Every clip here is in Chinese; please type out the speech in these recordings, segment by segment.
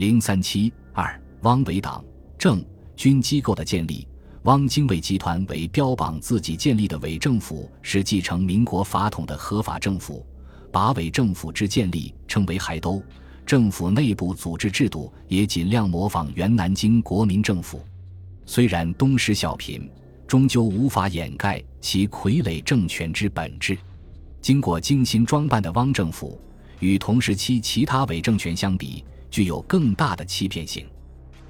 零三七二，汪伪党政军机构的建立。汪精卫集团为标榜自己建立的伪政府是继承民国法统的合法政府，把伪政府之建立称为海都。政府内部组织制度也尽量模仿原南京国民政府。虽然东施效颦，终究无法掩盖其傀儡政权之本质。经过精心装扮的汪政府，与同时期其他伪政权相比，具有更大的欺骗性。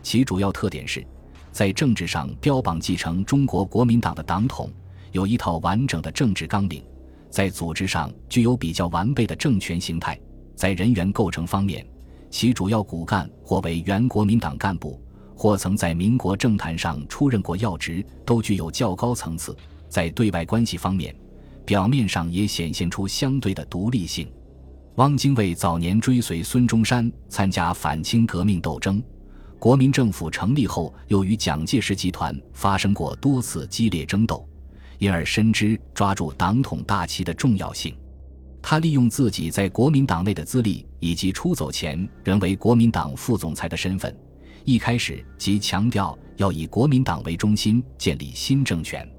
其主要特点是。在政治上标榜继承中国国民党的党统，有一套完整的政治纲领；在组织上具有比较完备的政权形态；在人员构成方面，其主要骨干或为原国民党干部，或曾在民国政坛上出任过要职，都具有较高层次。在对外关系方面，表面上也显现出相对的独立性。汪精卫早年追随孙中山参加反清革命斗争。国民政府成立后，又与蒋介石集团发生过多次激烈争斗，因而深知抓住党统大旗的重要性。他利用自己在国民党内的资历，以及出走前仍为国民党副总裁的身份，一开始即强调要以国民党为中心建立新政权。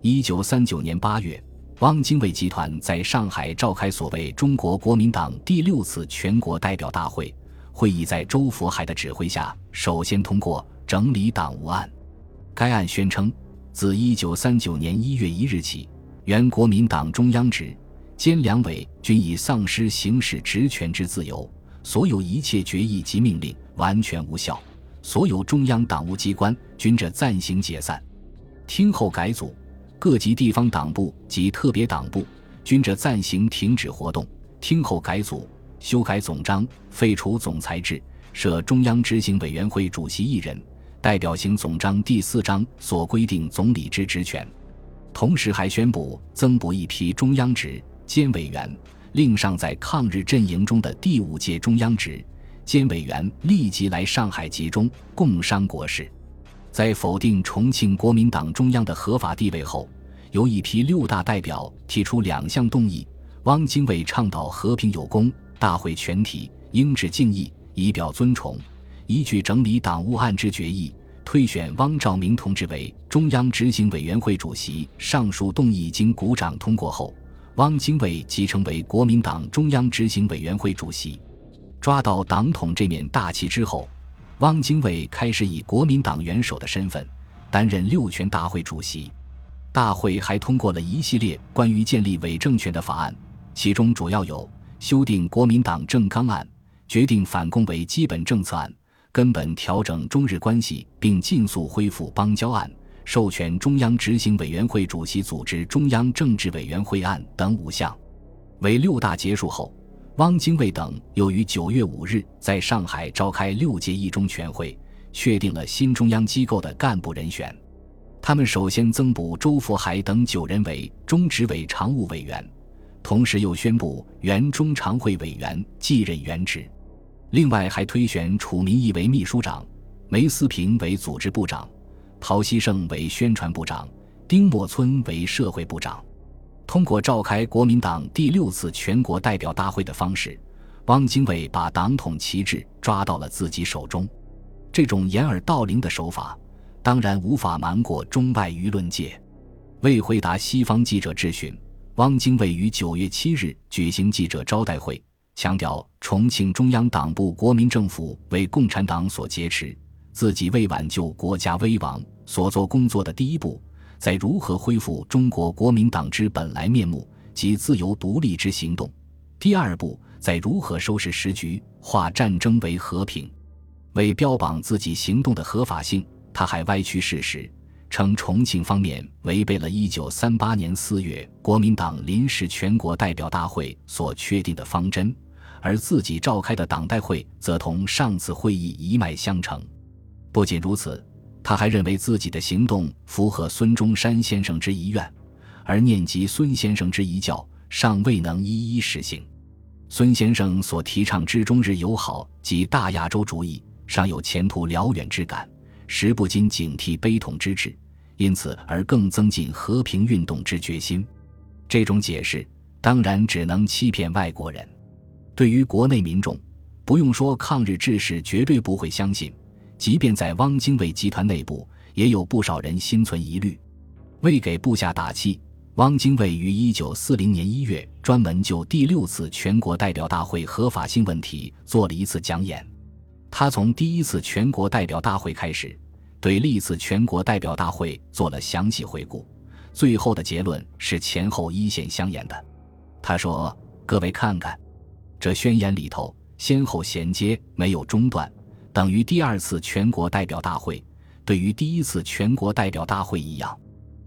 一九三九年八月，汪精卫集团在上海召开所谓中国国民党第六次全国代表大会。会议在周佛海的指挥下，首先通过整理党务案。该案宣称，自1939年1月1日起，原国民党中央职、兼两委均已丧失行使职权之自由，所有一切决议及命令完全无效，所有中央党务机关均着暂行解散，听候改组；各级地方党部及特别党部均着暂行停止活动，听候改组。修改总章，废除总裁制，设中央执行委员会主席一人，代表行总章第四章所规定总理之职权。同时还宣布增补一批中央职监委员，令尚在抗日阵营中的第五届中央职监委员立即来上海集中，共商国事。在否定重庆国民党中央的合法地位后，由一批六大代表提出两项动议：汪精卫倡导和平有功。大会全体应致敬意，以表尊崇。依据整理党务案之决议，推选汪兆铭同志为中央执行委员会主席。上述动议经鼓掌通过后，汪精卫即成为国民党中央执行委员会主席。抓到党统这面大旗之后，汪精卫开始以国民党元首的身份担任六全大会主席。大会还通过了一系列关于建立伪政权的法案，其中主要有。修订国民党政纲案，决定反共为基本政策案，根本调整中日关系并尽速恢复邦交案，授权中央执行委员会主席组织中央政治委员会案等五项。为六大结束后，汪精卫等又于九月五日在上海召开六届一中全会，确定了新中央机构的干部人选。他们首先增补周佛海等九人为中执委常务委员。同时又宣布原中常会委员继任原职，另外还推选楚民义为秘书长，梅思平为组织部长，陶希圣为宣传部长，丁默村为社会部长。通过召开国民党第六次全国代表大会的方式，汪精卫把党统旗帜抓到了自己手中。这种掩耳盗铃的手法，当然无法瞒过中外舆论界。为回答西方记者质询。汪精卫于九月七日举行记者招待会，强调重庆中央党部国民政府为共产党所劫持，自己为挽救国家危亡所做工作的第一步，在如何恢复中国国民党之本来面目及自由独立之行动；第二步，在如何收拾时局，化战争为和平。为标榜自己行动的合法性，他还歪曲事实。称重庆方面违背了1938年4月国民党临时全国代表大会所确定的方针，而自己召开的党代会则同上次会议一脉相承。不仅如此，他还认为自己的行动符合孙中山先生之遗愿，而念及孙先生之遗教，尚未能一一实行。孙先生所提倡之中日友好及大亚洲主义，尚有前途辽远之感。时不禁警惕悲痛之至，因此而更增进和平运动之决心。这种解释当然只能欺骗外国人。对于国内民众，不用说，抗日志士绝对不会相信。即便在汪精卫集团内部，也有不少人心存疑虑。为给部下打气，汪精卫于一九四零年一月专门就第六次全国代表大会合法性问题做了一次讲演。他从第一次全国代表大会开始，对历次全国代表大会做了详细回顾，最后的结论是前后一线相沿的。他说：“各位看看，这宣言里头。”先后衔接，没有中断，等于第二次全国代表大会对于第一次全国代表大会一样。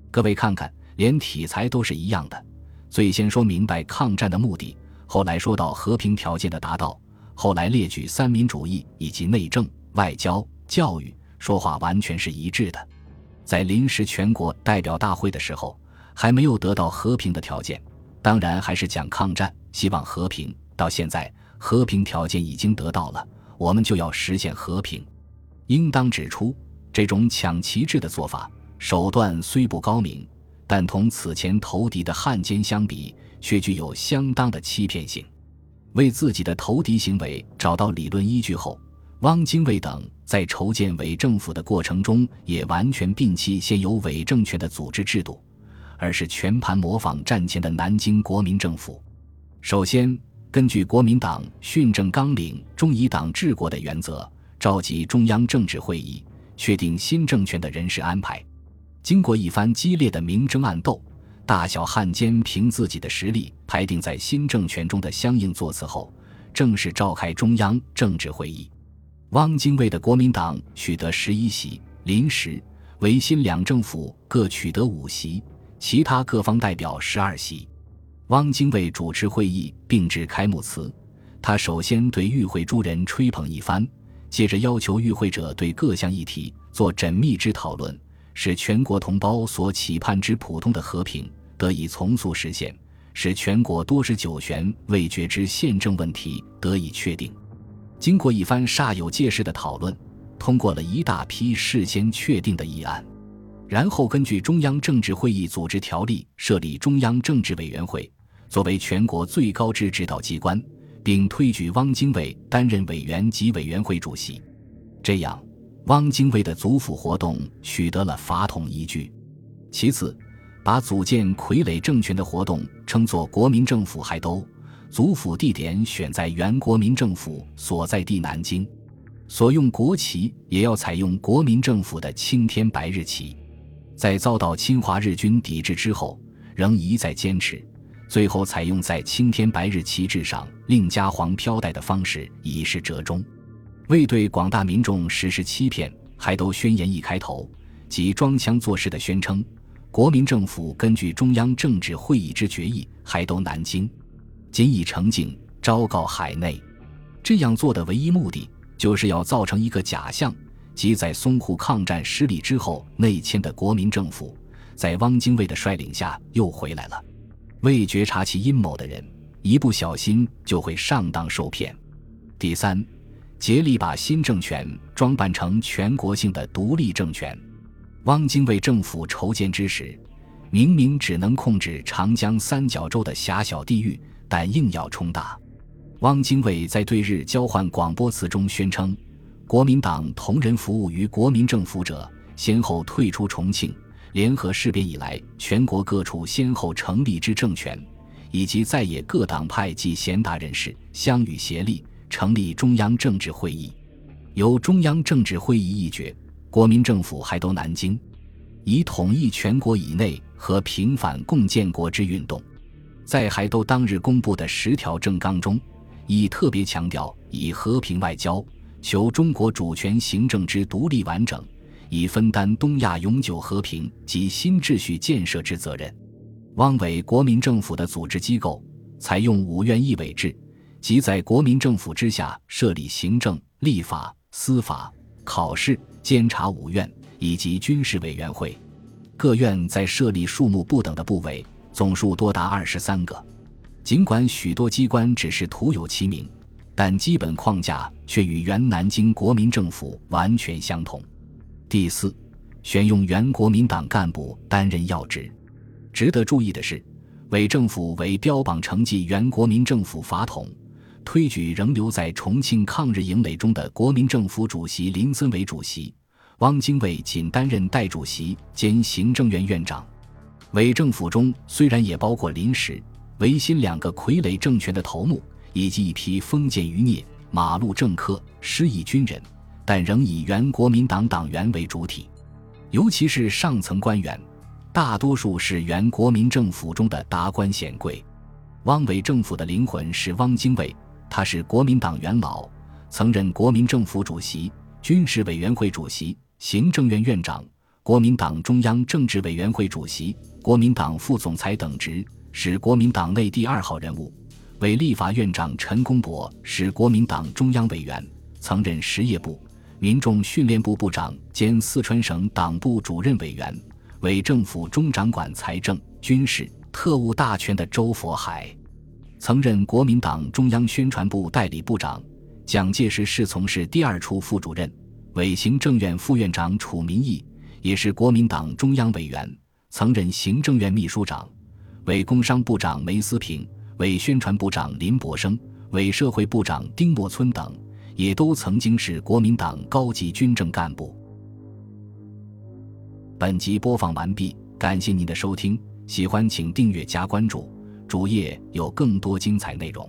各位看看，连题材都是一样的。最先说明白抗战的目的，后来说到和平条件的达到，后来列举三民主义以及内政、外交、教育，说话完全是一致的。在临时全国代表大会的时候，还没有得到和平的条件，当然还是讲抗战，希望和平。到现在。和平条件已经得到了，我们就要实现和平。应当指出，这种抢旗帜的做法手段虽不高明，但同此前投敌的汉奸相比，却具有相当的欺骗性。为自己的投敌行为找到理论依据后，汪精卫等在筹建伪政府的过程中，也完全摒弃现有伪政权的组织制度，而是全盘模仿战前的南京国民政府。首先。根据国民党训政纲领中以党治国的原则，召集中央政治会议，确定新政权的人事安排。经过一番激烈的明争暗斗，大小汉奸凭自己的实力排定在新政权中的相应座次后，正式召开中央政治会议。汪精卫的国民党取得十一席，临时维新两政府各取得五席，其他各方代表十二席。汪精卫主持会议并致开幕词，他首先对与会诸人吹捧一番，接着要求与会者对各项议题做缜密之讨论，使全国同胞所期盼之普通的和平得以从速实现，使全国多时久悬未决之宪政问题得以确定。经过一番煞有介事的讨论，通过了一大批事先确定的议案，然后根据中央政治会议组织条例设立中央政治委员会。作为全国最高之指导机关，并推举汪精卫担任委员及委员会主席，这样，汪精卫的祖府活动取得了法统依据。其次，把组建傀儡政权的活动称作国民政府，还都祖府地点选在原国民政府所在地南京，所用国旗也要采用国民政府的青天白日旗。在遭到侵华日军抵制之后，仍一再坚持。最后采用在青天白日旗帜上另加黄飘带的方式以示折中，为对广大民众实施欺骗，还都宣言一开头即装腔作势的宣称，国民政府根据中央政治会议之决议，还都南京，仅以澄净昭告海内。这样做的唯一目的，就是要造成一个假象，即在淞沪抗战失利之后内迁的国民政府，在汪精卫的率领下又回来了。未觉察其阴谋的人，一不小心就会上当受骗。第三，竭力把新政权装扮成全国性的独立政权。汪精卫政府筹建之时，明明只能控制长江三角洲的狭小地域，但硬要冲大。汪精卫在对日交换广播词中宣称：“国民党同仁服务于国民政府者，先后退出重庆。”联合事变以来，全国各处先后成立之政权，以及在野各党派及贤达人士相与协力，成立中央政治会议，由中央政治会议议决，国民政府还都南京，以统一全国以内和平反共建国之运动。在还都当日公布的十条政纲中，已特别强调以和平外交，求中国主权行政之独立完整。以分担东亚永久和平及新秩序建设之责任。汪伪国民政府的组织机构采用五院一委制，即在国民政府之下设立行政、立法、司法、考试、监察五院以及军事委员会。各院在设立数目不等的部委，总数多达二十三个。尽管许多机关只是徒有其名，但基本框架却与原南京国民政府完全相同。第四，选用原国民党干部担任要职。值得注意的是，伪政府为标榜承继原国民政府法统，推举仍留在重庆抗日营垒中的国民政府主席林森为主席，汪精卫仅担任代主席兼行政院院长。伪政府中虽然也包括林时、维新两个傀儡政权的头目，以及一批封建余孽、马路政客、失意军人，但仍以原国民党党员为主体，尤其是上层官员，大多数是原国民政府中的达官显贵。汪伪政府的灵魂是汪精卫，他是国民党元老，曾任国民政府主席、军事委员会主席、行政院院长。国民党中央政治委员会主席、国民党副总裁等职，是国民党内第二号人物。为立法院长陈公博是国民党中央委员，曾任实业部、民众训练部部长兼四川省党部主任委员。为政府中掌管财政、军事、特务大权的周佛海，曾任国民党中央宣传部代理部长。蒋介石是从事第二处副主任。为行政院副院长楚民义。也是国民党中央委员，曾任行政院秘书长，为工商部长梅思平，为宣传部长林伯生，为社会部长丁默村等，也都曾经是国民党高级军政干部。本集播放完毕，感谢您的收听，喜欢请订阅加关注，主页有更多精彩内容。